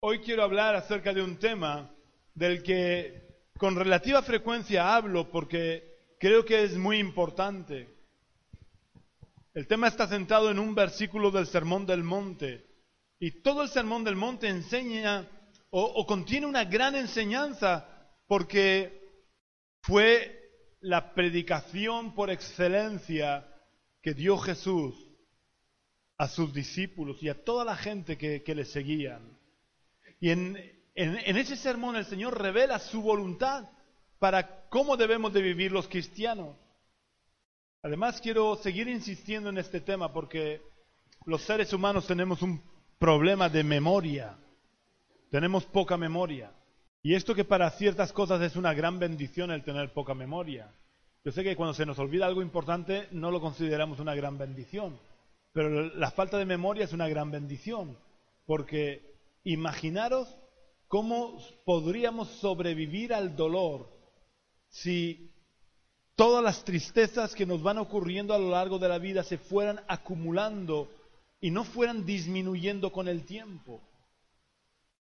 Hoy quiero hablar acerca de un tema del que con relativa frecuencia hablo porque creo que es muy importante. El tema está centrado en un versículo del Sermón del Monte y todo el Sermón del Monte enseña o, contiene una gran enseñanza porque fue la predicación por excelencia que dio Jesús a sus discípulos y a toda la gente que, que le seguían. Y en, ese sermón el Señor revela su voluntad para cómo debemos de vivir los cristianos. Además quiero seguir insistiendo en este tema porque los seres humanos tenemos un problema de memoria. Tenemos poca memoria. Y esto que para ciertas cosas es una gran bendición el tener poca memoria. Yo sé que cuando se nos olvida algo importante no lo consideramos una gran bendición, pero la falta de memoria es una gran bendición, porque Imaginaros cómo podríamos sobrevivir al dolor si todas las tristezas que nos van ocurriendo a lo largo de la vida se fueran acumulando y no fueran disminuyendo con el tiempo.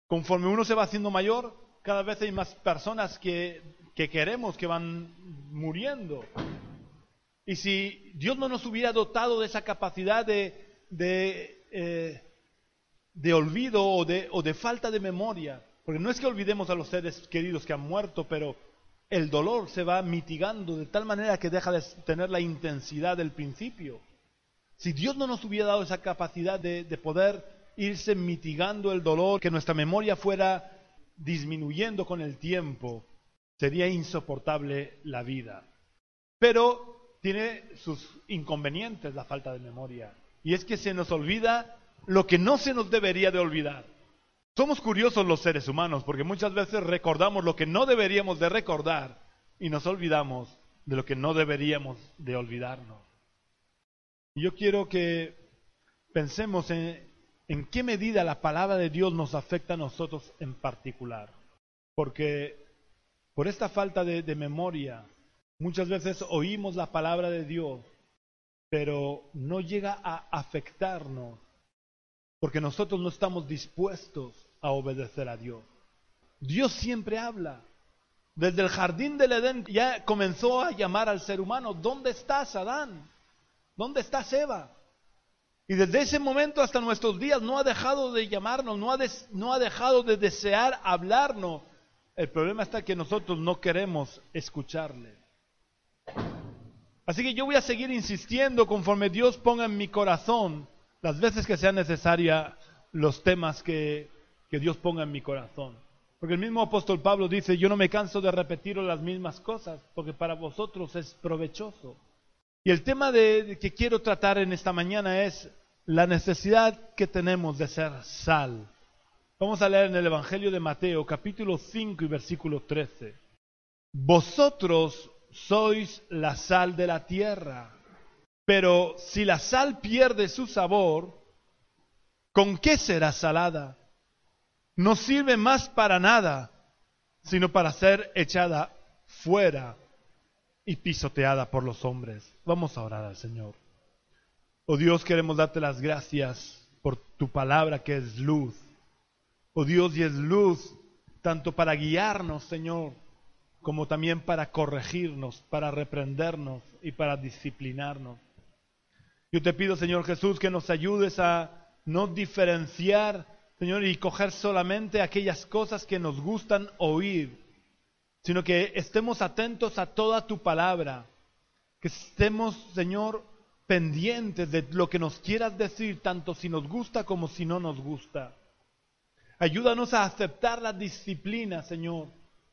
Conforme uno se va haciendo mayor, cada vez hay más personas que, queremos que van muriendo. Y si Dios no nos hubiera dotado de esa capacidad de, eh, de olvido o de, o de falta de memoria. Porque no es que olvidemos a los seres queridos que han muerto, pero el dolor se va mitigando de tal manera que deja de tener la intensidad del principio. Si Dios no nos hubiera dado esa capacidad de, de, poder irse mitigando el dolor, que nuestra memoria fuera disminuyendo con el tiempo, sería insoportable la vida. Pero tiene sus inconvenientes la falta de memoria. Y es que se nos olvida lo que no se nos debería de olvidar. Somos curiosos los seres humanos porque muchas veces recordamos lo que no deberíamos de recordar y nos olvidamos de lo que no deberíamos de olvidarnos. Y yo quiero que pensemos en, en qué medida la palabra de Dios nos afecta a nosotros en particular. Porque por esta falta de, de memoria, muchas veces oímos la palabra de Dios, pero no llega a afectarnos porque nosotros no estamos dispuestos a obedecer a Dios. Dios siempre habla. Desde el jardín del Edén ya comenzó a llamar al ser humano, ¿dónde estás, Adán? ¿Dónde estás, Eva? Y desde ese momento hasta nuestros días no ha dejado de llamarnos, no ha, no ha dejado de desear hablarnos. El problema está que nosotros no queremos escucharle. Así que yo voy a seguir insistiendo conforme Dios ponga en mi corazón las veces que sea necesaria los temas que, Dios ponga en mi corazón. Porque el mismo apóstol Pablo dice, yo no me canso de repetir las mismas cosas, porque para vosotros es provechoso. Y el tema de, que quiero tratar en esta mañana es la necesidad que tenemos de ser sal. Vamos a leer en el Evangelio de Mateo, capítulo 5 y versículo 13. Vosotros sois la sal de la tierra. Pero si la sal pierde su sabor, ¿con qué será salada? No sirve más para nada, sino para ser echada fuera y pisoteada por los hombres. Vamos a orar al Señor. Oh Dios, queremos darte las gracias por tu palabra que es luz. Oh Dios, y es luz tanto para guiarnos, Señor, como también para corregirnos, para reprendernos y para disciplinarnos. Yo te pido, Señor Jesús, que nos ayudes a no diferenciar, Señor, y coger solamente aquellas cosas que nos gustan oír, sino que estemos atentos a toda tu palabra, que estemos, Señor, pendientes de lo que nos quieras decir, tanto si nos gusta como si no nos gusta. Ayúdanos a aceptar la disciplina, Señor,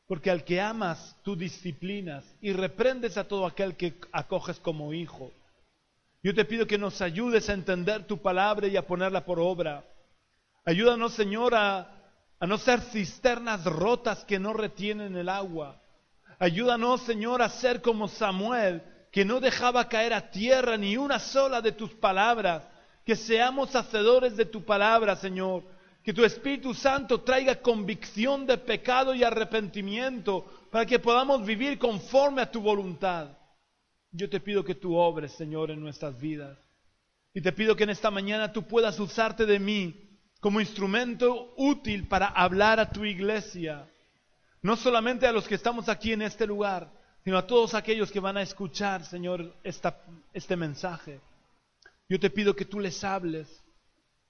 porque al que amas, tú disciplinas y reprendes a todo aquel que acoges como hijo. Yo te pido que nos ayudes a entender tu palabra y a ponerla por obra. Ayúdanos, Señor, a, no ser cisternas rotas que no retienen el agua. Ayúdanos, Señor, a ser como Samuel, que no dejaba caer a tierra ni una sola de tus palabras. Que seamos hacedores de tu palabra, Señor. Que tu Espíritu Santo traiga convicción de pecado y arrepentimiento para que podamos vivir conforme a tu voluntad. Yo te pido que tú obres, Señor, en nuestras vidas. Y te pido que en esta mañana tú puedas usarte de mí como instrumento útil para hablar a tu iglesia. No solamente a los que estamos aquí en este lugar, sino a todos aquellos que van a escuchar, Señor, este mensaje. Yo te pido que tú les hables,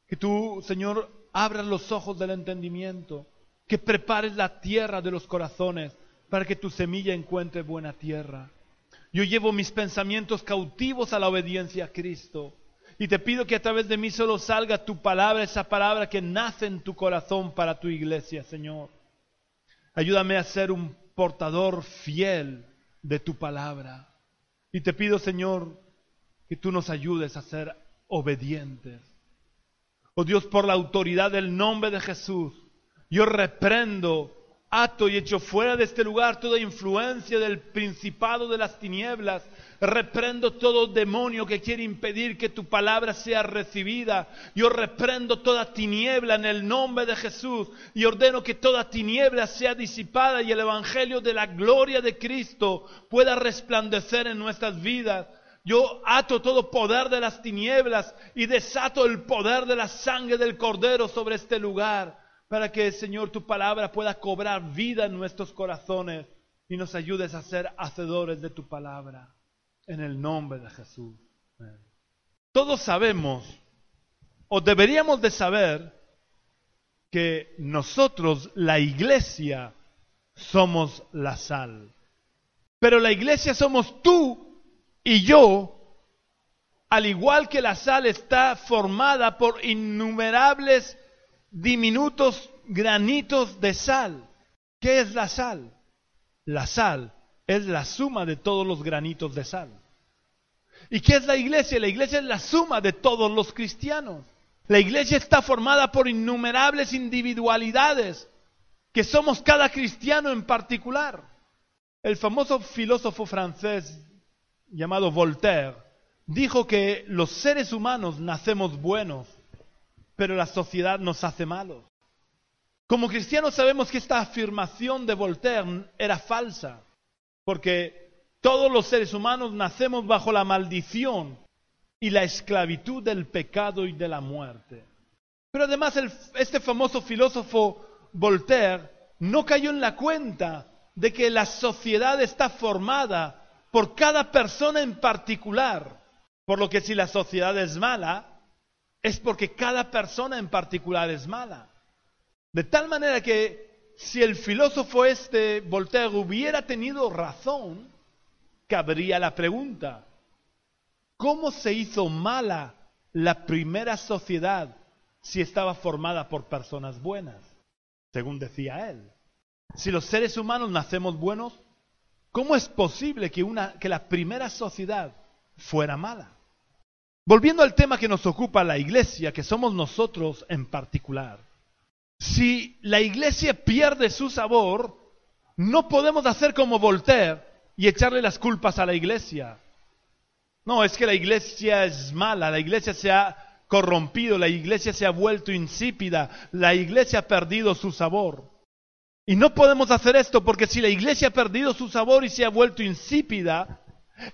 que tú, Señor, abras los ojos del entendimiento, que prepares la tierra de los corazones para que tu semilla encuentre buena tierra. Yo llevo mis pensamientos cautivos a la obediencia a Cristo. Y te pido que a través de mí solo salga tu palabra, esa palabra que nace en tu corazón para tu iglesia, Señor. Ayúdame a ser un portador fiel de tu palabra. Y te pido, Señor, que tú nos ayudes a ser obedientes. Oh Dios, por la autoridad del nombre de Jesús, yo reprendo ato y echo fuera de este lugar toda influencia del principado de las tinieblas. Reprendo todo demonio que quiere impedir que tu palabra sea recibida. Yo reprendo toda tiniebla en el nombre de Jesús y ordeno que toda tiniebla sea disipada y el evangelio de la gloria de Cristo pueda resplandecer en nuestras vidas. Yo ato todo poder de las tinieblas y desato el poder de la sangre del cordero sobre este lugar para que, Señor, tu palabra pueda cobrar vida en nuestros corazones y nos ayudes a ser hacedores de tu palabra. En el nombre de Jesús. Todos sabemos, o deberíamos de saber, que nosotros, la iglesia, somos la sal. Pero la iglesia somos tú y yo, al igual que la sal está formada por innumerables diminutos granitos de sal. ¿Qué es la sal? La sal es la suma de todos los granitos de sal. ¿Y qué es la iglesia? La iglesia es la suma de todos los cristianos. La iglesia está formada por innumerables individualidades, que somos cada cristiano en particular. El famoso filósofo francés llamado Voltaire dijo que los seres humanos nacemos buenos pero la sociedad nos hace malos. Como cristianos sabemos que esta afirmación de Voltaire era falsa, porque todos los seres humanos nacemos bajo la maldición y la esclavitud del pecado y de la muerte. Pero además este famoso filósofo Voltaire no cayó en la cuenta de que la sociedad está formada por cada persona en particular, por lo que si la sociedad es mala, es porque cada persona en particular es mala. De tal manera que si el filósofo este, Voltaire, hubiera tenido razón, cabría la pregunta, ¿cómo se hizo mala la primera sociedad si estaba formada por personas buenas? Según decía él. Si los seres humanos nacemos buenos, ¿cómo es posible que, una, que la primera sociedad fuera mala? Volviendo al tema que nos ocupa la iglesia, que somos nosotros en particular. Si la iglesia pierde su sabor, no podemos hacer como Voltaire y echarle las culpas a la iglesia. No, es que la iglesia es mala, la iglesia se ha corrompido, la iglesia se ha vuelto insípida, la iglesia ha perdido su sabor. Y no podemos hacer esto porque si la iglesia ha perdido su sabor y se ha vuelto insípida,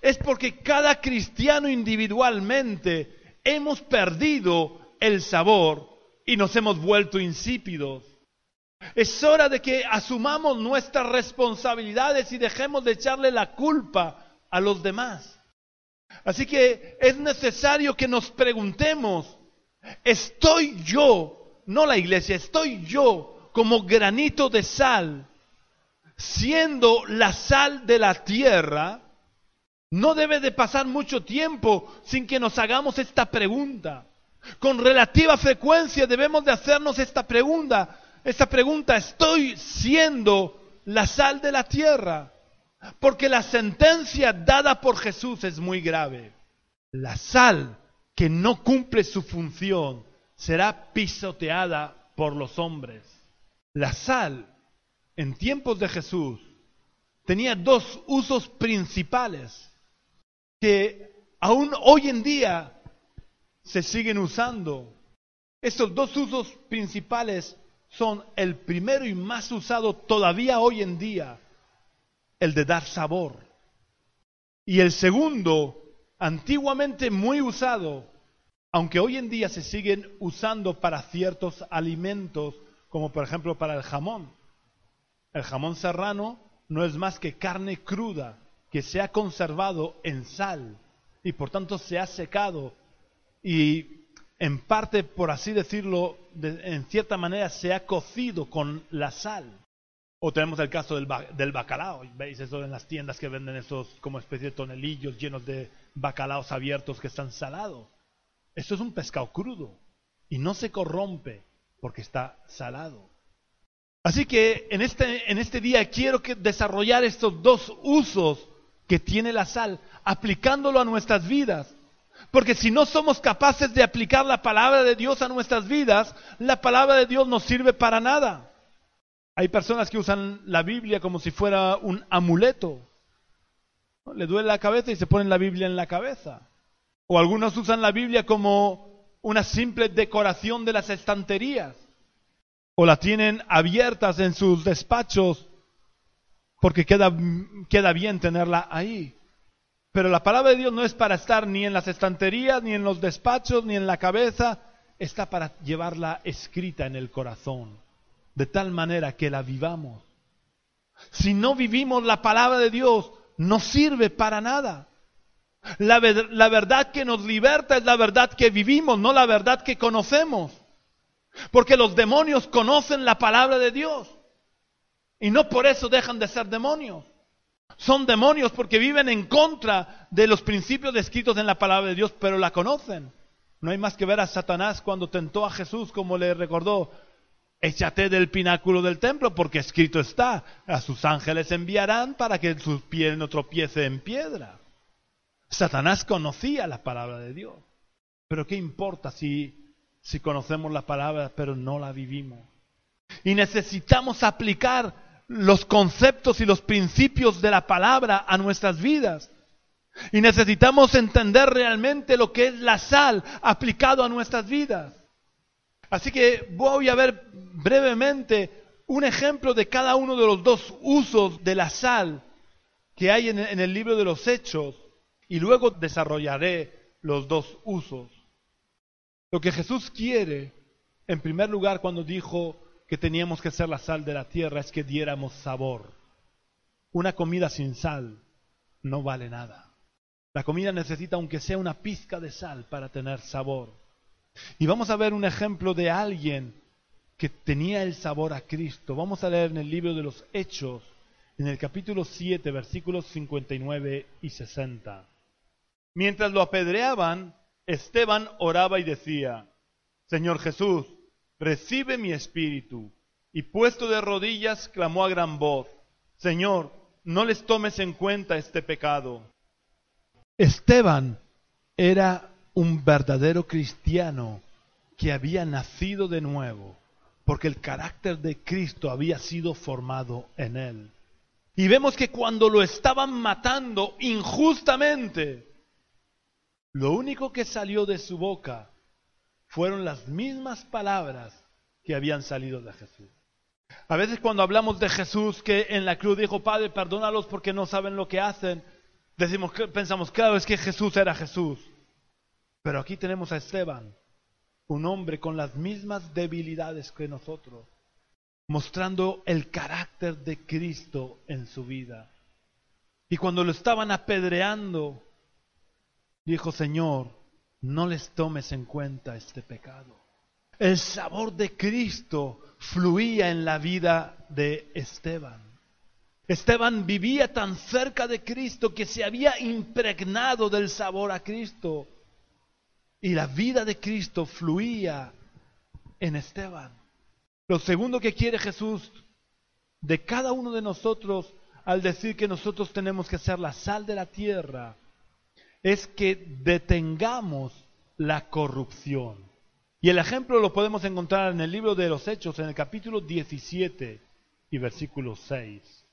es porque cada cristiano individualmente hemos perdido el sabor y nos hemos vuelto insípidos. Es hora de que asumamos nuestras responsabilidades y dejemos de echarle la culpa a los demás. Así que es necesario que nos preguntemos, ¿estoy yo, no la iglesia, estoy yo como granito de sal, siendo la sal de la tierra? No debe de pasar mucho tiempo sin que nos hagamos esta pregunta. Con relativa frecuencia debemos de hacernos esta pregunta. Esta pregunta, ¿estoy siendo la sal de la tierra? Porque la sentencia dada por Jesús es muy grave. La sal que no cumple su función será pisoteada por los hombres. La sal, en tiempos de Jesús, tenía dos usos principales que aún hoy en día se siguen usando. Estos dos usos principales son el primero y más usado todavía hoy en día, el de dar sabor. Y el segundo, antiguamente muy usado, aunque hoy en día se siguen usando para ciertos alimentos, como por ejemplo para el jamón. El jamón serrano no es más que carne cruda que se ha conservado en sal y por tanto se ha secado y en parte, por así decirlo, en cierta manera se ha cocido con la sal. O tenemos el caso del, del, bacalao, veis eso en las tiendas que venden esos como especie de tonelillos llenos de bacalaos abiertos que están salados. Esto es un pescado crudo y no se corrompe porque está salado. Así que en este, en este día quiero que desarrollar estos dos usos que tiene la sal, aplicándolo a nuestras vidas. Porque si no somos capaces de aplicar la palabra de Dios a nuestras vidas, la palabra de Dios no sirve para nada. Hay personas que usan la Biblia como si fuera un amuleto. Le duele la cabeza y se ponen la Biblia en la cabeza. O algunos usan la Biblia como una simple decoración de las estanterías. O la tienen abiertas en sus despachos porque queda, queda bien tenerla ahí. Pero la palabra de Dios no es para estar ni en las estanterías, ni en los despachos, ni en la cabeza, está para llevarla escrita en el corazón, de tal manera que la vivamos. Si no vivimos la palabra de Dios, no sirve para nada. La, la, verdad que nos liberta es la verdad que vivimos, no la verdad que conocemos. Porque los demonios conocen la palabra de Dios. Y no por eso dejan de ser demonios. Son demonios porque viven en contra de los principios descritos en la palabra de Dios, pero la conocen. No hay más que ver a Satanás cuando tentó a Jesús, como le recordó, échate del pináculo del templo, porque escrito está, a sus ángeles enviarán para que su pie no tropiece en piedra. Satanás conocía la palabra de Dios. Pero ¿qué importa si, si conocemos la palabra pero no la vivimos? Y necesitamos aplicar los conceptos y los principios de la palabra a nuestras vidas. Y necesitamos entender realmente lo que es la sal aplicado a nuestras vidas. Así que voy a ver brevemente un ejemplo de cada uno de los dos usos de la sal que hay en, el libro de los Hechos y luego desarrollaré los dos usos. Lo que Jesús quiere, en primer lugar, cuando dijo, que teníamos que ser la sal de la tierra es que diéramos sabor. Una comida sin sal no vale nada. La comida necesita aunque sea una pizca de sal para tener sabor. Y vamos a ver un ejemplo de alguien que tenía el sabor a Cristo. Vamos a leer en el libro de los Hechos, en el capítulo 7, versículos 59 y 60. Mientras lo apedreaban, Esteban oraba y decía, Señor Jesús, recibe mi espíritu. Y puesto de rodillas, clamó a gran voz, Señor, no les tomes en cuenta este pecado. Esteban era un verdadero cristiano que había nacido de nuevo, porque el carácter de Cristo había sido formado en él. Y vemos que cuando lo estaban matando injustamente, lo único que salió de su boca fueron las mismas palabras que habían salido de Jesús. A veces cuando hablamos de Jesús que en la cruz dijo, Padre, perdónalos porque no saben lo que hacen, decimos, pensamos, claro, es que Jesús era Jesús. Pero aquí tenemos a Esteban, un hombre con las mismas debilidades que nosotros, mostrando el carácter de Cristo en su vida. Y cuando lo estaban apedreando, dijo, Señor, no les tomes en cuenta este pecado. El sabor de Cristo fluía en la vida de Esteban. Esteban vivía tan cerca de Cristo que se había impregnado del sabor a Cristo. Y la vida de Cristo fluía en Esteban. Lo segundo que quiere Jesús de cada uno de nosotros al decir que nosotros tenemos que ser la sal de la tierra es que detengamos la corrupción. Y el ejemplo lo podemos encontrar en el libro de los Hechos, en el capítulo 17 y versículo 6.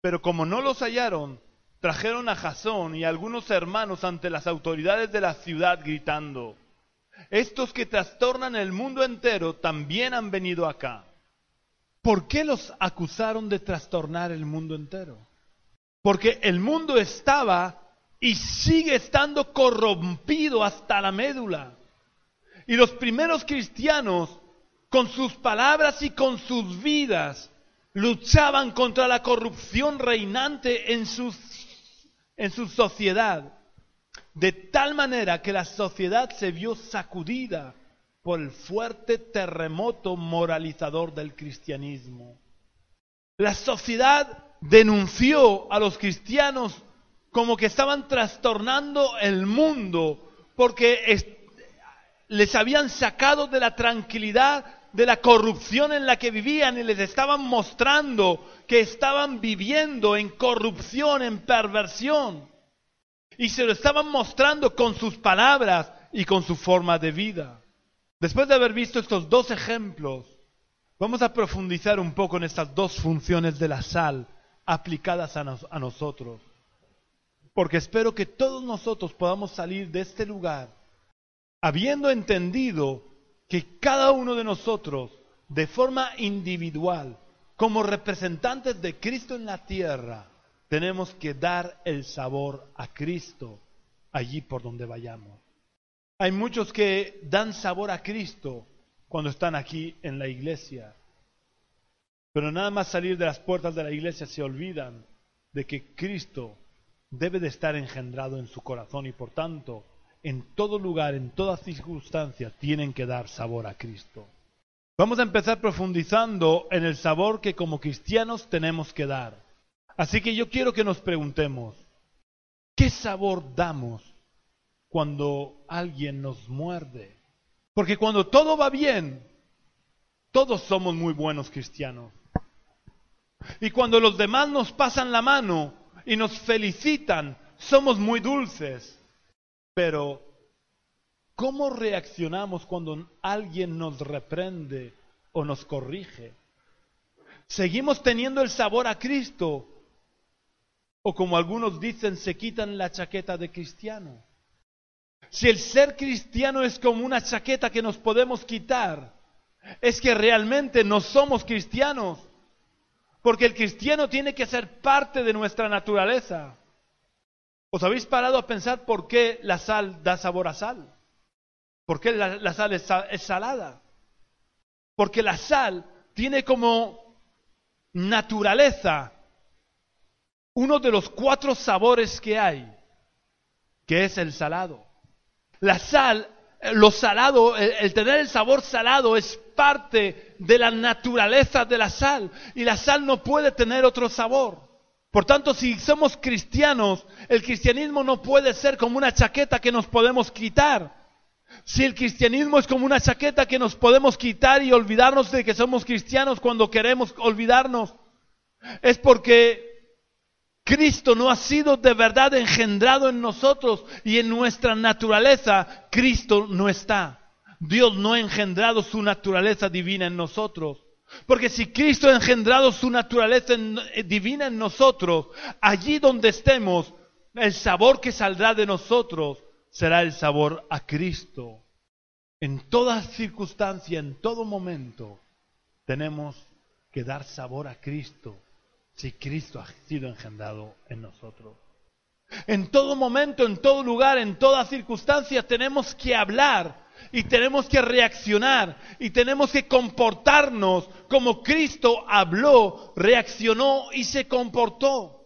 Pero como no los hallaron, trajeron a Jasón y a algunos hermanos ante las autoridades de la ciudad gritando, estos que trastornan el mundo entero también han venido acá. ¿Por qué los acusaron de trastornar el mundo entero? Porque el mundo estaba y sigue estando corrompido hasta la médula. Y los primeros cristianos, con sus palabras y con sus vidas, luchaban contra la corrupción reinante en, en su sociedad. De tal manera que la sociedad se vio sacudida por el fuerte terremoto moralizador del cristianismo. La sociedad denunció a los cristianos como que estaban trastornando el mundo porque les habían sacado de la tranquilidad de la corrupción en la que vivían y les estaban mostrando que estaban viviendo en corrupción, en perversión. Y se lo estaban mostrando con sus palabras y con su forma de vida. Después de haber visto estos dos ejemplos, vamos a profundizar un poco en estas dos funciones de la sal aplicadas a, a nosotros. Porque espero que todos nosotros podamos salir de este lugar habiendo entendido que cada uno de nosotros, de forma individual, como representantes de Cristo en la tierra, tenemos que dar el sabor a Cristo allí por donde vayamos. Hay muchos que dan sabor a Cristo cuando están aquí en la iglesia, pero nada más salir de las puertas de la iglesia se olvidan de que Cristo debe de estar engendrado en su corazón y por tanto en todo lugar, en toda circunstancia, tienen que dar sabor a Cristo. Vamos a empezar profundizando en el sabor que como cristianos tenemos que dar. Así que yo quiero que nos preguntemos, ¿qué sabor damos cuando alguien nos muerde? Porque cuando todo va bien, todos somos muy buenos cristianos. Y cuando los demás nos pasan la mano y nos felicitan, somos muy dulces. Pero, ¿cómo reaccionamos cuando alguien nos reprende o nos corrige? ¿Seguimos teniendo el sabor a Cristo? O como algunos dicen, se quitan la chaqueta de cristiano. Si el ser cristiano es como una chaqueta que nos podemos quitar, es que realmente no somos cristianos. Porque el cristiano tiene que ser parte de nuestra naturaleza. ¿Os habéis parado a pensar por qué la sal da sabor a sal? ¿Por qué la, sal es, salada? Porque la sal tiene como naturaleza uno de los cuatro sabores que hay, que es el salado. La sal, lo salado, el, tener el sabor salado es parte de la naturaleza de la sal y la sal no puede tener otro sabor. Por tanto, si somos cristianos, el cristianismo no puede ser como una chaqueta que nos podemos quitar. Si el cristianismo es como una chaqueta que nos podemos quitar y olvidarnos de que somos cristianos cuando queremos olvidarnos, es porque Cristo no ha sido de verdad engendrado en nosotros y en nuestra naturaleza Cristo no está. Dios no ha engendrado su naturaleza divina en nosotros. Porque si Cristo ha engendrado su naturaleza eh, divina en nosotros, allí donde estemos, el sabor que saldrá de nosotros será el sabor a Cristo. En toda circunstancia, en todo momento, tenemos que dar sabor a Cristo si Cristo ha sido engendrado en nosotros. En todo momento, en todo lugar, en toda circunstancia, tenemos que hablar y tenemos que reaccionar y tenemos que comportarnos como Cristo habló, reaccionó y se comportó.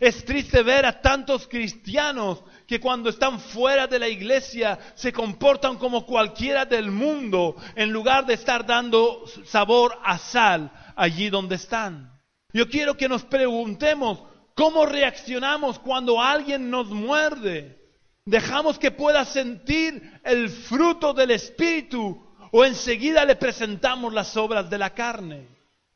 Es triste ver a tantos cristianos que cuando están fuera de la iglesia se comportan como cualquiera del mundo en lugar de estar dando sabor a sal allí donde están. Yo quiero que nos preguntemos cómo reaccionamos cuando alguien nos muerde. Dejamos que pueda sentir el fruto del Espíritu o enseguida le presentamos las obras de la carne.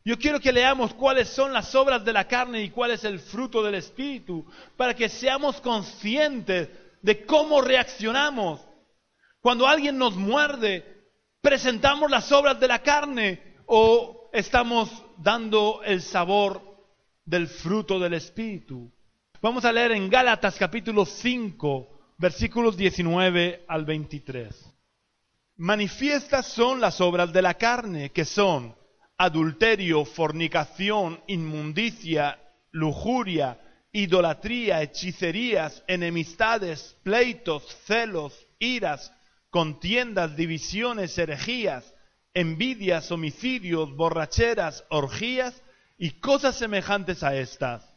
Yo quiero que leamos cuáles son las obras de la carne y cuál es el fruto del Espíritu para que seamos conscientes de cómo reaccionamos. Cuando alguien nos muerde, ¿Presentamos las obras de la carne o estamos dando el sabor del fruto del Espíritu? Vamos a leer en Gálatas capítulo 5, versículos 19 al 23. Manifiestas son las obras de la carne, que son adulterio, fornicación, inmundicia, lujuria, idolatría, hechicerías, enemistades, pleitos, celos, iras, contiendas, divisiones, herejías, envidias, homicidios, borracheras, orgías y cosas semejantes a estas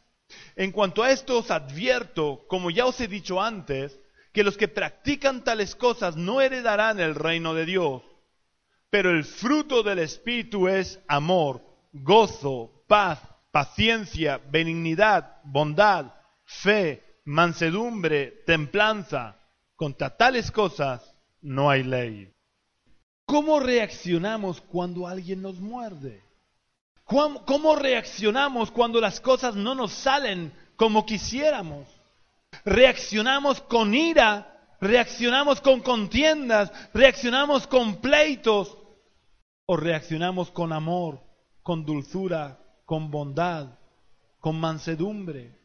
en cuanto a esto os advierto, como ya os he dicho antes, que los que practican tales cosas no heredarán el reino de Dios. Pero el fruto del Espíritu es amor, gozo, paz, paciencia, benignidad, bondad, fe, mansedumbre, templanza. Contra tales cosas no hay ley. ¿Cómo reaccionamos cuando alguien nos muerde? ¿Cómo reaccionamos cuando las cosas no nos salen como quisiéramos? Reaccionamos con ira, reaccionamos con contiendas, reaccionamos con pleitos o reaccionamos con amor, con dulzura, con bondad, con mansedumbre.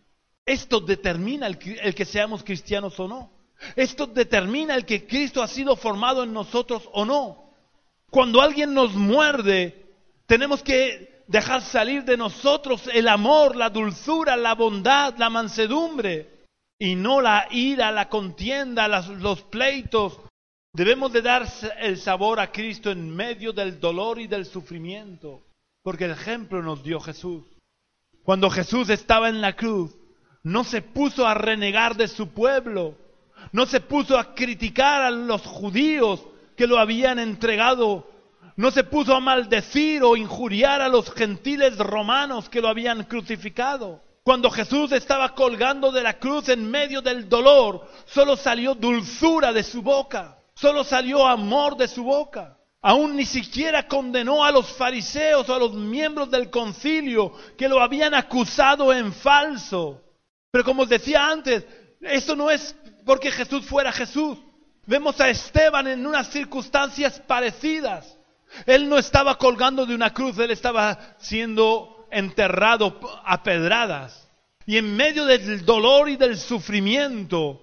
Esto determina el, el, que seamos cristianos o no. Esto determina el que Cristo ha sido formado en nosotros o no. Cuando alguien nos muerde, tenemos que dejar salir de nosotros el amor, la dulzura, la bondad, la mansedumbre, y no la ira, la contienda, los pleitos. Debemos de dar el sabor a Cristo en medio del dolor y del sufrimiento, porque el ejemplo nos dio Jesús. Cuando Jesús estaba en la cruz, no se puso a renegar de su pueblo, no se puso a criticar a los judíos que lo habían entregado no se puso a maldecir o injuriar a los gentiles romanos que lo habían crucificado. Cuando Jesús estaba colgando de la cruz en medio del dolor, solo salió dulzura de su boca, solo salió amor de su boca. Aún ni siquiera condenó a los fariseos o a los miembros del concilio que lo habían acusado en falso. Pero como os decía antes, eso no es porque Jesús fuera Jesús. Vemos a Esteban en unas circunstancias parecidas. Él no estaba colgando de una cruz, él estaba siendo enterrado a pedradas. Y en medio del dolor y del sufrimiento,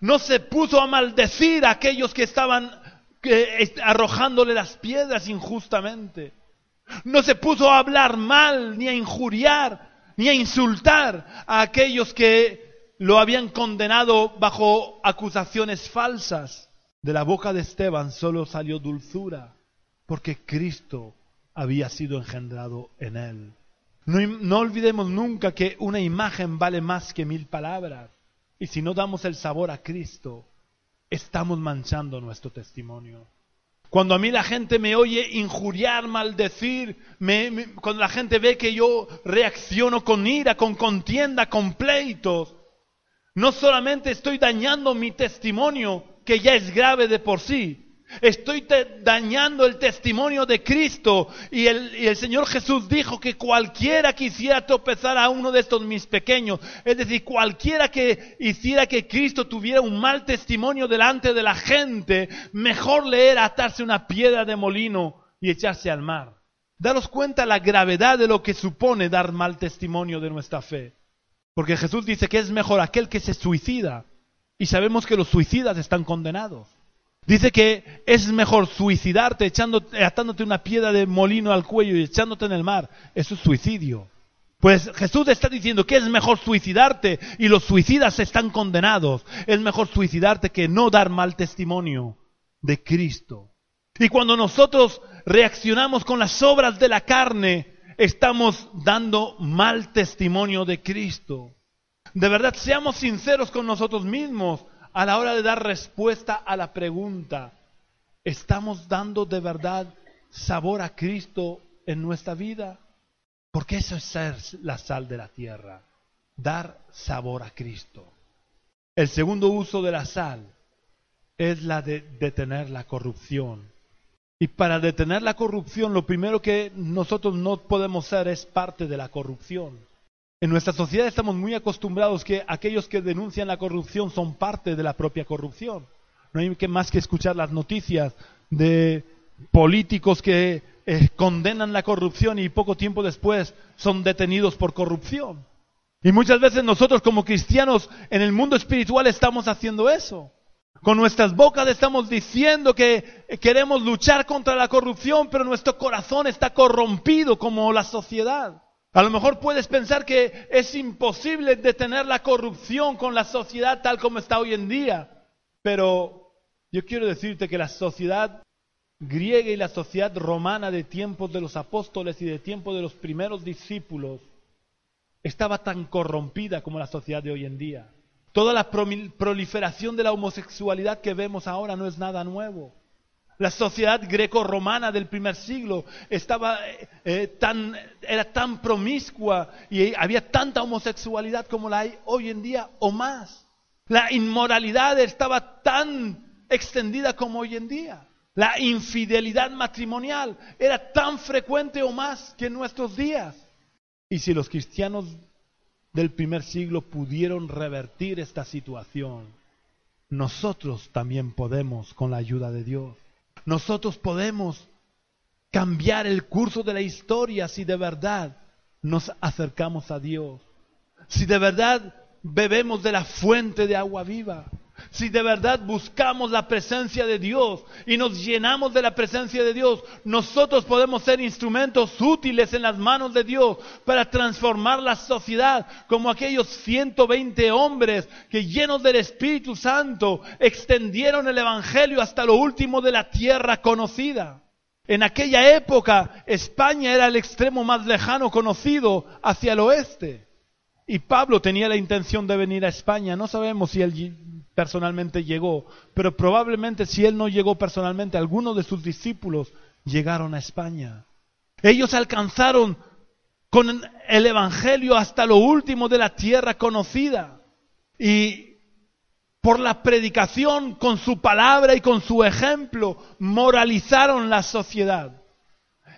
no se puso a maldecir a aquellos que estaban arrojándole las piedras injustamente. No se puso a hablar mal, ni a injuriar, ni a insultar a aquellos que lo habían condenado bajo acusaciones falsas. De la boca de Esteban solo salió dulzura porque Cristo había sido engendrado en él. No, olvidemos nunca que una imagen vale más que mil palabras. Y si no damos el sabor a Cristo, estamos manchando nuestro testimonio. Cuando a mí la gente me oye injuriar, maldecir, cuando la gente ve que yo reacciono con ira, con contienda, con pleitos, no solamente estoy dañando mi testimonio, que ya es grave de por sí, Estoy dañando el testimonio de Cristo. Y el, Señor Jesús dijo que cualquiera que hiciera tropezar a uno de estos mis pequeños, es decir, cualquiera que hiciera que Cristo tuviera un mal testimonio delante de la gente, mejor le era atarse una piedra de molino y echarse al mar. Daros cuenta la gravedad de lo que supone dar mal testimonio de nuestra fe. Porque Jesús dice que es mejor aquel que se suicida. Y sabemos que los suicidas están condenados. Dice que es mejor suicidarte atándote una piedra de molino al cuello y echándote en el mar. Eso es suicidio. Pues Jesús está diciendo que es mejor suicidarte y los suicidas están condenados. Es mejor suicidarte que no dar mal testimonio de Cristo. Y cuando nosotros reaccionamos con las obras de la carne, estamos dando mal testimonio de Cristo. De verdad, seamos sinceros con nosotros mismos a la hora de dar respuesta a la pregunta, ¿estamos dando de verdad sabor a Cristo en nuestra vida? Porque eso es ser la sal de la tierra, dar sabor a Cristo. El segundo uso de la sal es la de detener la corrupción. Y para detener la corrupción, lo primero que nosotros no podemos ser es parte de la corrupción. En nuestra sociedad estamos muy acostumbrados que aquellos que denuncian la corrupción son parte de la propia corrupción. No hay que más que escuchar las noticias de políticos que eh, condenan la corrupción y poco tiempo después son detenidos por corrupción. Y muchas veces nosotros como cristianos en el mundo espiritual estamos haciendo eso. Con nuestras bocas estamos diciendo que queremos luchar contra la corrupción, pero nuestro corazón está corrompido como la sociedad. A lo mejor puedes pensar que es imposible detener la corrupción con la sociedad tal como está hoy en día, pero yo quiero decirte que la sociedad griega y la sociedad romana de tiempos de los apóstoles y de tiempos de los primeros discípulos estaba tan corrompida como la sociedad de hoy en día. Toda la proliferación de la homosexualidad que vemos ahora no es nada nuevo. La sociedad greco-romana del primer siglo estaba eh, eh, tan, era tan promiscua y había tanta homosexualidad como la hay hoy en día o más. La inmoralidad estaba tan extendida como hoy en día. La infidelidad matrimonial era tan frecuente o más que en nuestros días. Y si los cristianos del primer siglo pudieron revertir esta situación, nosotros también podemos con la ayuda de Dios. Nosotros podemos cambiar el curso de la historia si de verdad nos acercamos a Dios. Si de verdad bebemos de la fuente de agua viva si de verdad buscamos la presencia de Dios y nos llenamos de la presencia de Dios, nosotros podemos ser instrumentos útiles en las manos de Dios para transformar la sociedad, como aquellos 120 hombres que llenos del Espíritu Santo extendieron el Evangelio hasta lo último de la tierra conocida. En aquella época España era el extremo más lejano conocido hacia el oeste. Y Pablo tenía la intención de venir a España. No sabemos si él personalmente llegó, pero probablemente si él no llegó personalmente, algunos de sus discípulos llegaron a España. Ellos alcanzaron con el Evangelio hasta lo último de la tierra conocida. Y por la predicación, con su palabra y con su ejemplo, moralizaron la sociedad.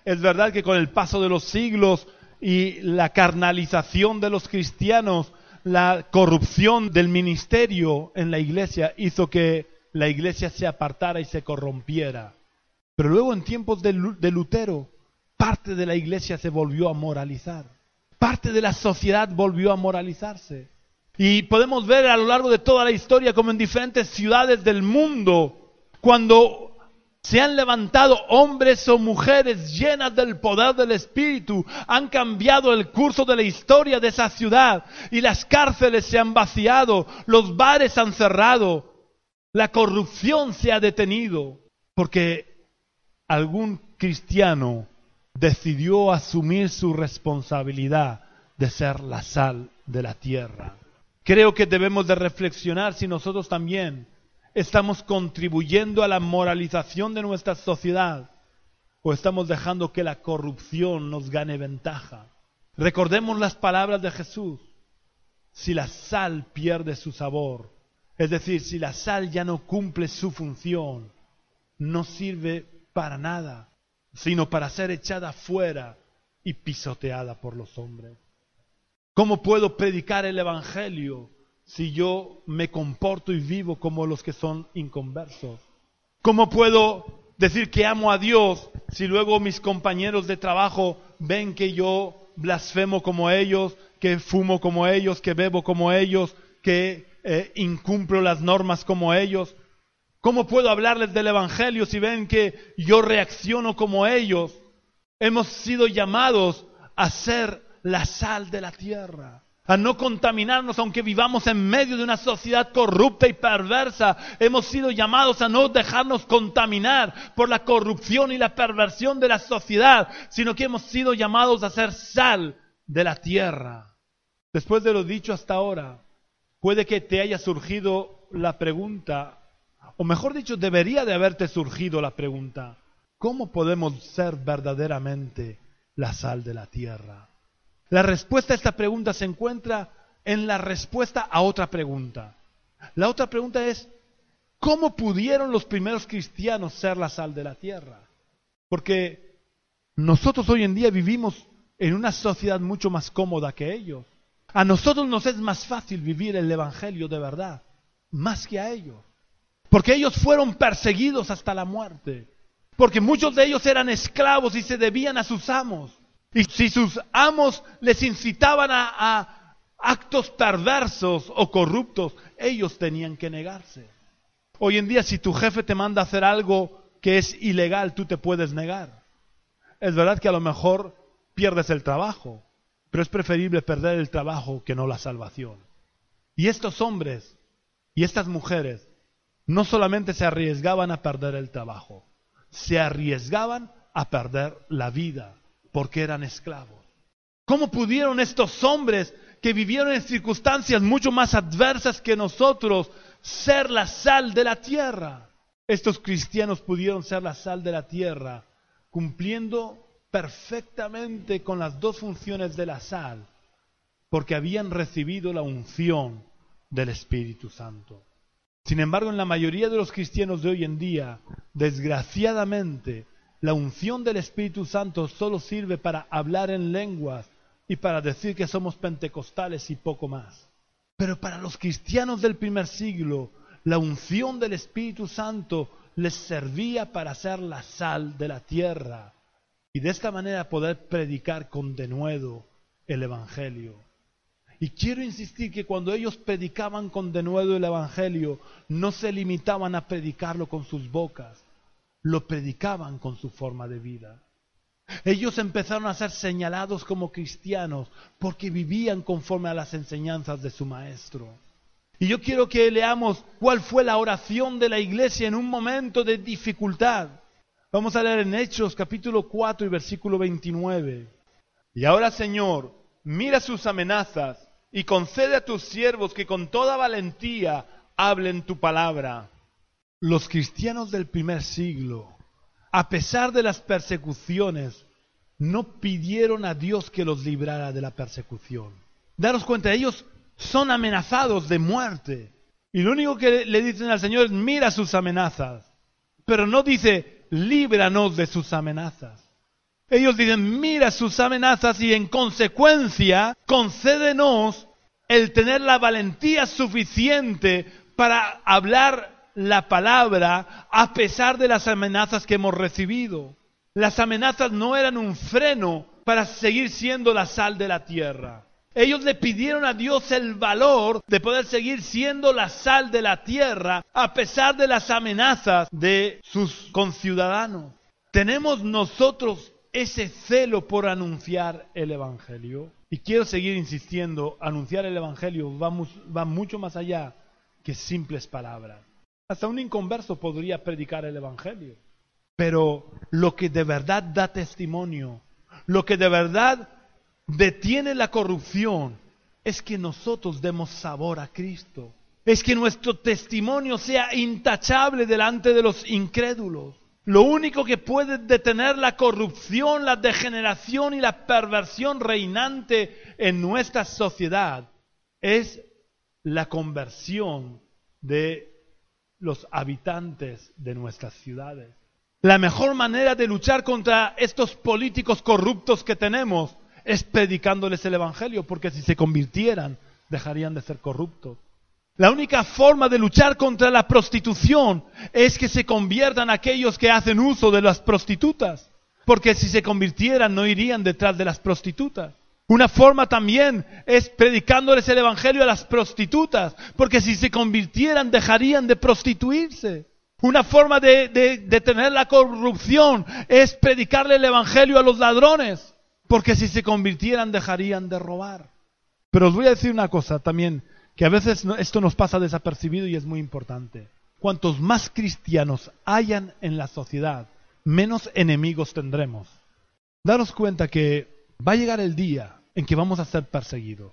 Es verdad que con el paso de los siglos y la carnalización de los cristianos, la corrupción del ministerio en la iglesia hizo que la iglesia se apartara y se corrompiera. Pero luego en tiempos de, Lutero, parte de la iglesia se volvió a moralizar. Parte de la sociedad volvió a moralizarse. Y podemos ver a lo largo de toda la historia como en diferentes ciudades del mundo, cuando se han levantado hombres o mujeres llenas del poder del Espíritu, han cambiado el curso de la historia de esa ciudad y las cárceles se han vaciado, los bares han cerrado, la corrupción se ha detenido, porque algún cristiano decidió asumir su responsabilidad de ser la sal de la tierra. Creo que debemos de reflexionar si nosotros también ¿Estamos contribuyendo a la moralización de nuestra sociedad? ¿O estamos dejando que la corrupción nos gane ventaja? Recordemos las palabras de Jesús. Si la sal pierde su sabor, es decir, si la sal ya no cumple su función, no sirve para nada, sino para ser echada fuera y pisoteada por los hombres. ¿Cómo puedo predicar el Evangelio si yo me comporto y vivo como los que son inconversos? ¿Cómo puedo decir que amo a Dios si luego mis compañeros de trabajo ven que yo blasfemo como ellos, que fumo como ellos, que bebo como ellos, que eh, incumplo las normas como ellos? ¿Cómo puedo hablarles del Evangelio si ven que yo reacciono como ellos? Hemos sido llamados a ser la sal de la tierra a no contaminarnos aunque vivamos en medio de una sociedad corrupta y perversa. Hemos sido llamados a no dejarnos contaminar por la corrupción y la perversión de la sociedad, sino que hemos sido llamados a ser sal de la tierra. Después de lo dicho hasta ahora, puede que te haya surgido la pregunta, o mejor dicho, debería de haberte surgido la pregunta, ¿cómo podemos ser verdaderamente la sal de la tierra? La respuesta a esta pregunta se encuentra en la respuesta a otra pregunta. La otra pregunta es, ¿cómo pudieron los primeros cristianos ser la sal de la tierra? Porque nosotros hoy en día vivimos en una sociedad mucho más cómoda que ellos. A nosotros nos es más fácil vivir el Evangelio de verdad, más que a ellos. Porque ellos fueron perseguidos hasta la muerte. porque muchos de ellos eran esclavos y se debían a sus amos. Y si sus amos les incitaban a, actos perversos o corruptos, ellos tenían que negarse. Hoy en día, si tu jefe te manda a hacer algo que es ilegal, tú te puedes negar. Es verdad que a lo mejor pierdes el trabajo, pero es preferible perder el trabajo que no la salvación. Y estos hombres y estas mujeres no solamente se arriesgaban a perder el trabajo, se arriesgaban a perder la vida porque eran esclavos. ¿Cómo pudieron estos hombres que vivieron en circunstancias mucho más adversas que nosotros ser la sal de la tierra? Estos cristianos pudieron ser la sal de la tierra cumpliendo perfectamente con las dos funciones de la sal, porque habían recibido la unción del Espíritu Santo. Sin embargo, en la mayoría de los cristianos de hoy en día, desgraciadamente, la unción del Espíritu Santo solo sirve para hablar en lenguas y para decir que somos pentecostales y poco más. Pero para los cristianos del primer siglo, la unción del Espíritu Santo les servía para ser la sal de la tierra y de esta manera poder predicar con denuedo el Evangelio. Y quiero insistir que cuando ellos predicaban con denuedo el Evangelio, no se limitaban a predicarlo con sus bocas, lo predicaban con su forma de vida. Ellos empezaron a ser señalados como cristianos porque vivían conforme a las enseñanzas de su maestro. Y yo quiero que leamos cuál fue la oración de la iglesia en un momento de dificultad. Vamos a leer en Hechos capítulo 4 y versículo 29. Y ahora Señor, mira sus amenazas y concede a tus siervos que con toda valentía hablen tu palabra. Los cristianos del primer siglo, a pesar de las persecuciones, no pidieron a Dios que los librara de la persecución. Daros cuenta, ellos son amenazados de muerte. Y lo único que le dicen al Señor es, mira sus amenazas. Pero no dice, líbranos de sus amenazas. Ellos dicen, mira sus amenazas y en consecuencia concédenos el tener la valentía suficiente para hablar la palabra a pesar de las amenazas que hemos recibido. Las amenazas no eran un freno para seguir siendo la sal de la tierra. Ellos le pidieron a Dios el valor de poder seguir siendo la sal de la tierra a pesar de las amenazas de sus conciudadanos. ¿Tenemos nosotros ese celo por anunciar el Evangelio? Y quiero seguir insistiendo, anunciar el Evangelio va, mucho más allá que simples palabras. Hasta un inconverso podría predicar el Evangelio. Pero lo que de verdad da testimonio, lo que de verdad detiene la corrupción es que nosotros demos sabor a Cristo. Es que nuestro testimonio sea intachable delante de los incrédulos. Lo único que puede detener la corrupción, la degeneración y la perversión reinante en nuestra sociedad es la conversión de los habitantes de nuestras ciudades. La mejor manera de luchar contra estos políticos corruptos que tenemos es predicándoles el Evangelio, porque si se convirtieran, dejarían de ser corruptos. La única forma de luchar contra la prostitución es que se conviertan aquellos que hacen uso de las prostitutas, porque si se convirtieran no irían detrás de las prostitutas. Una forma también es predicándoles el Evangelio a las prostitutas, porque si se convirtieran dejarían de prostituirse. Una forma de, de tener la corrupción es predicarle el Evangelio a los ladrones, porque si se convirtieran dejarían de robar. Pero os voy a decir una cosa también, que a veces esto nos pasa desapercibido y es muy importante. Cuantos más cristianos hayan en la sociedad, menos enemigos tendremos. Daros cuenta que va a llegar el día en que vamos a ser perseguidos.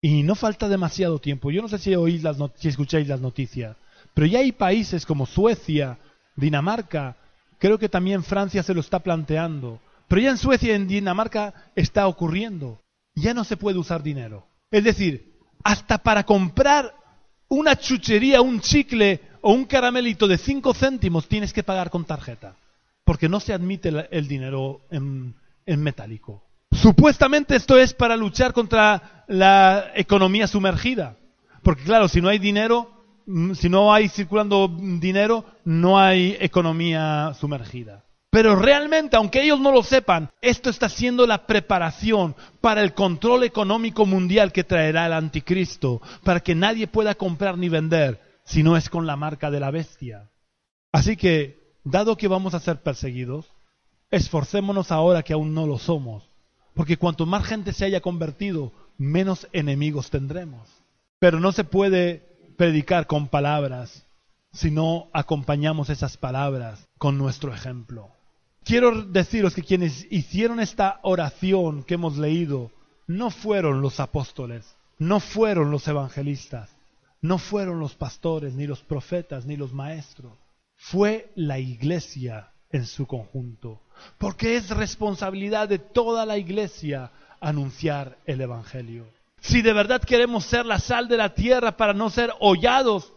Y no falta demasiado tiempo. Yo no sé si oís las si escucháis las noticias, pero ya hay países como Suecia, Dinamarca, creo que también Francia se lo está planteando, pero ya en Suecia y en Dinamarca está ocurriendo. Ya no se puede usar dinero. Es decir, hasta para comprar una chuchería, un chicle o un caramelito de 5 céntimos tienes que pagar con tarjeta. Porque no se admite el dinero en metálico. Supuestamente esto es para luchar contra la economía sumergida. Porque claro, si no hay dinero, mm, si no hay circulando dinero, no hay economía sumergida. Pero realmente, aunque ellos no lo sepan, esto está siendo la preparación para el control económico mundial que traerá el anticristo, para que nadie pueda comprar ni vender si no es con la marca de la bestia. Así que, dado que vamos a ser perseguidos, esforcémonos ahora que aún no lo somos, porque cuanto más gente se haya convertido, menos enemigos tendremos. Pero no se puede predicar con palabras si no acompañamos esas palabras con nuestro ejemplo. Quiero deciros que quienes hicieron esta oración que hemos leído no fueron los apóstoles, no fueron los evangelistas, no fueron los pastores, ni los profetas, ni los maestros. Fue la iglesia en su conjunto, porque es responsabilidad de toda la iglesia anunciar el Evangelio. Si de verdad queremos ser la sal de la tierra para no ser hollados,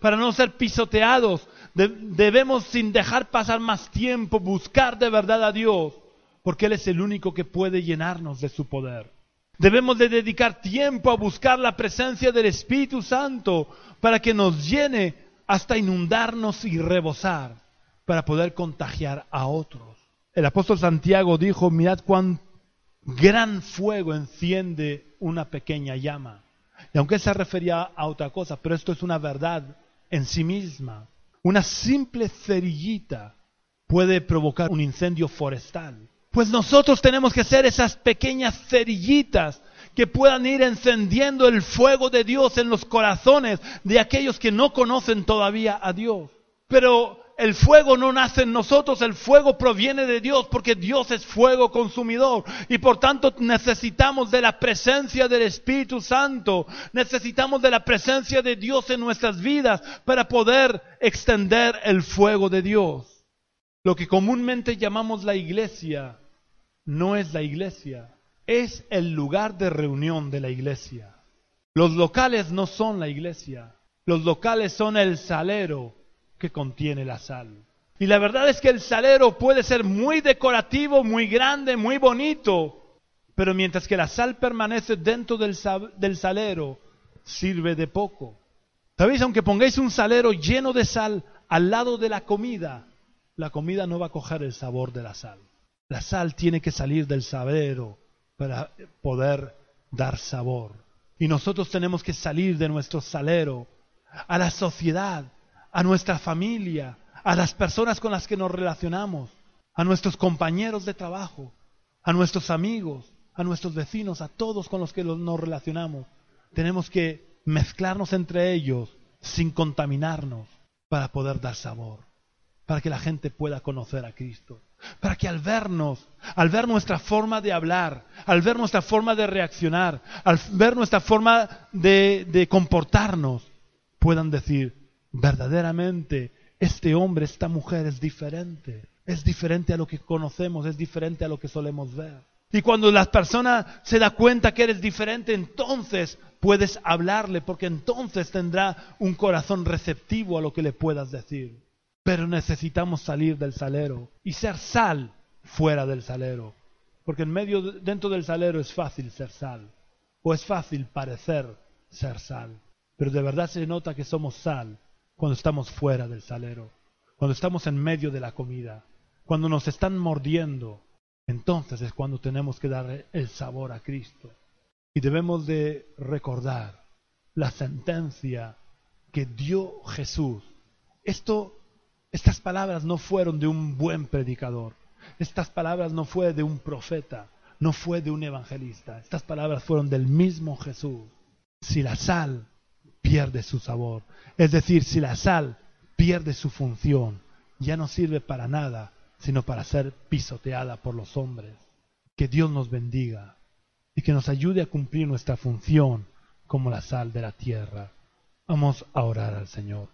para no ser pisoteados, debemos sin dejar pasar más tiempo buscar de verdad a Dios, porque Él es el único que puede llenarnos de su poder. Debemos de dedicar tiempo a buscar la presencia del Espíritu Santo para que nos llene hasta inundarnos y rebosar, para poder contagiar a otros. El apóstol Santiago dijo, mirad cuán gran fuego enciende una pequeña llama. Y aunque se refería a otra cosa, pero esto es una verdad en sí misma. Una simple cerillita puede provocar un incendio forestal. Pues nosotros tenemos que ser esas pequeñas cerillitas que puedan ir encendiendo el fuego de Dios en los corazones de aquellos que no conocen todavía a Dios. Pero el fuego no nace en nosotros, el fuego proviene de Dios porque Dios es fuego consumidor y por tanto necesitamos de la presencia del Espíritu Santo, necesitamos de la presencia de Dios en nuestras vidas para poder extender el fuego de Dios. Lo que comúnmente llamamos la iglesia no es la iglesia, es el lugar de reunión de la iglesia. Los locales no son la iglesia, los locales son el salero que contiene la sal. Y la verdad es que el salero puede ser muy decorativo, muy grande, muy bonito, pero mientras que la sal permanece dentro del, salero, sirve de poco. ¿Sabéis? Aunque pongáis un salero lleno de sal al lado de la comida, la comida no va a coger el sabor de la sal. La sal tiene que salir del salero para poder dar sabor. Y nosotros tenemos que salir de nuestro salero a la sociedad, a nuestra familia, a las personas con las que nos relacionamos, a nuestros compañeros de trabajo, a nuestros amigos, a nuestros vecinos, a todos con los que nos relacionamos. Tenemos que mezclarnos entre ellos sin contaminarnos para poder dar sabor, para que la gente pueda conocer a Cristo, para que al vernos, al ver nuestra forma de hablar, al ver nuestra forma de reaccionar, al ver nuestra forma de, comportarnos, puedan decir, verdaderamente este hombre, esta mujer es diferente. Es diferente a lo que conocemos, es diferente a lo que solemos ver. Y cuando la persona se da cuenta que eres diferente, entonces puedes hablarle, porque entonces tendrá un corazón receptivo a lo que le puedas decir. Pero necesitamos salir del salero y ser sal fuera del salero. Porque en medio, dentro del salero es fácil ser sal, o es fácil parecer ser sal. Pero de verdad se nota que somos sal cuando estamos fuera del salero, cuando estamos en medio de la comida, cuando nos están mordiendo, entonces es cuando tenemos que dar el sabor a Cristo. Y debemos de recordar la sentencia que dio Jesús. Esto, estas palabras no fueron de un buen predicador. Estas palabras no fue de un profeta, no fue de un evangelista. Estas palabras fueron del mismo Jesús. Si la sal pierde su sabor. Es decir, si la sal pierde su función, ya no sirve para nada, sino para ser pisoteada por los hombres. Que Dios nos bendiga y que nos ayude a cumplir nuestra función como la sal de la tierra. Vamos a orar al Señor.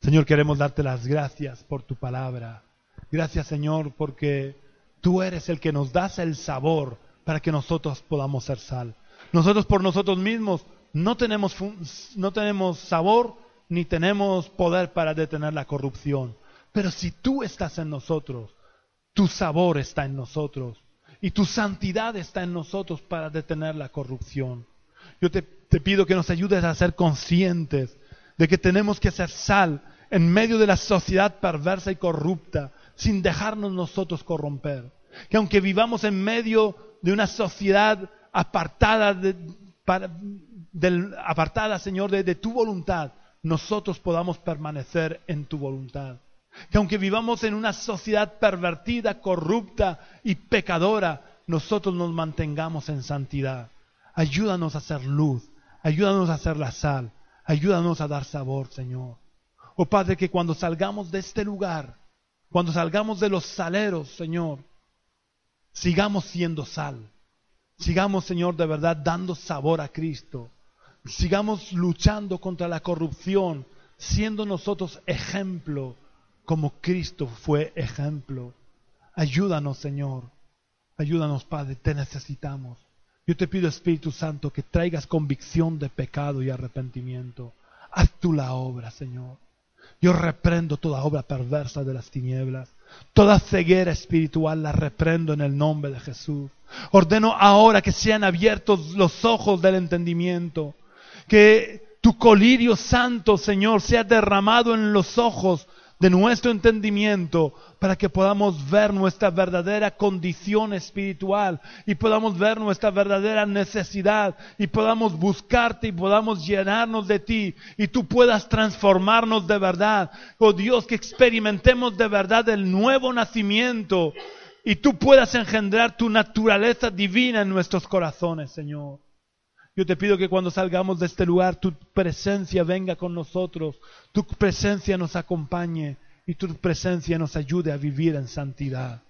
Señor, queremos darte las gracias por tu palabra. Gracias, Señor, porque tú eres el que nos das el sabor para que nosotros podamos ser sal. Nosotros por nosotros mismos no tenemos, no tenemos sabor ni tenemos poder para detener la corrupción. Pero si tú estás en nosotros, tu sabor está en nosotros y tu santidad está en nosotros para detener la corrupción. Yo te, te pido que nos ayudes a ser conscientes de que tenemos que ser sal en medio de la sociedad perversa y corrupta, sin dejarnos nosotros corromper. Que aunque vivamos en medio de una sociedad apartada, de, apartada Señor, de tu voluntad, nosotros podamos permanecer en tu voluntad. Que aunque vivamos en una sociedad pervertida, corrupta y pecadora, nosotros nos mantengamos en santidad. Ayúdanos a hacer luz, ayúdanos a hacer la sal, ayúdanos a dar sabor, Señor. Oh Padre, que cuando salgamos de este lugar, cuando salgamos de los saleros, Señor, sigamos siendo sal. Sigamos, Señor, de verdad dando sabor a Cristo. Sigamos luchando contra la corrupción, siendo nosotros ejemplo, como Cristo fue ejemplo. Ayúdanos, Señor. Ayúdanos, Padre, te necesitamos. Yo te pido, Espíritu Santo, que traigas convicción de pecado y arrepentimiento. Haz tú la obra, Señor. Yo reprendo toda obra perversa de las tinieblas. Toda ceguera espiritual la reprendo en el nombre de Jesús. Ordeno ahora que sean abiertos los ojos del entendimiento. Que tu colirio santo, Señor, sea derramado en los ojos de nuestro entendimiento para que podamos ver nuestra verdadera condición espiritual y podamos ver nuestra verdadera necesidad y podamos buscarte y podamos llenarnos de ti y tú puedas transformarnos de verdad. Oh Dios, que experimentemos de verdad el nuevo nacimiento y tú puedas engendrar tu naturaleza divina en nuestros corazones, Señor. Yo te pido que cuando salgamos de este lugar, tu presencia venga con nosotros, tu presencia nos acompañe y tu presencia nos ayude a vivir en santidad.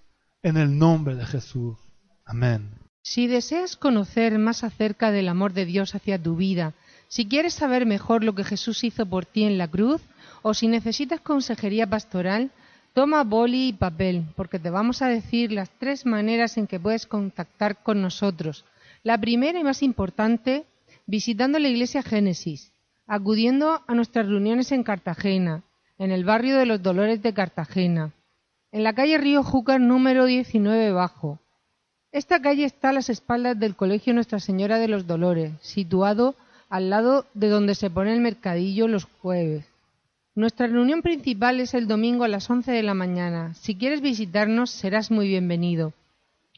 En el nombre de Jesús. Amén. Si deseas conocer más acerca del amor de Dios hacia tu vida, si quieres saber mejor lo que Jesús hizo por ti en la cruz, o si necesitas consejería pastoral, toma boli y papel, porque te vamos a decir las tres maneras en que puedes contactar con nosotros la primera y más importante, visitando la iglesia Génesis, acudiendo a nuestras reuniones en Cartagena, en el barrio de los Dolores de Cartagena, en la calle Río Júcar número 19 bajo. Esta calle está a las espaldas del Colegio Nuestra Señora de los Dolores, situado al lado de donde se pone el mercadillo los jueves. Nuestra reunión principal es el domingo a las 11 de la mañana. Si quieres visitarnos, serás muy bienvenido.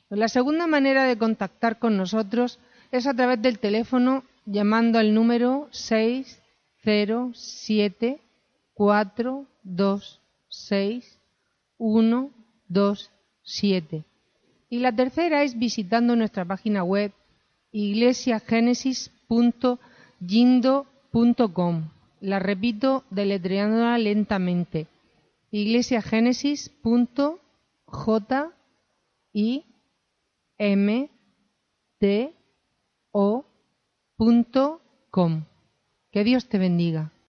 La segunda manera de contactar con nosotros es a través del teléfono llamando al número 607 426 127. Y la tercera es visitando nuestra página web iglesiagenesis.yindo.com. La repito deletreándola lentamente. iglesiagenesis.j. Que Dios te bendiga.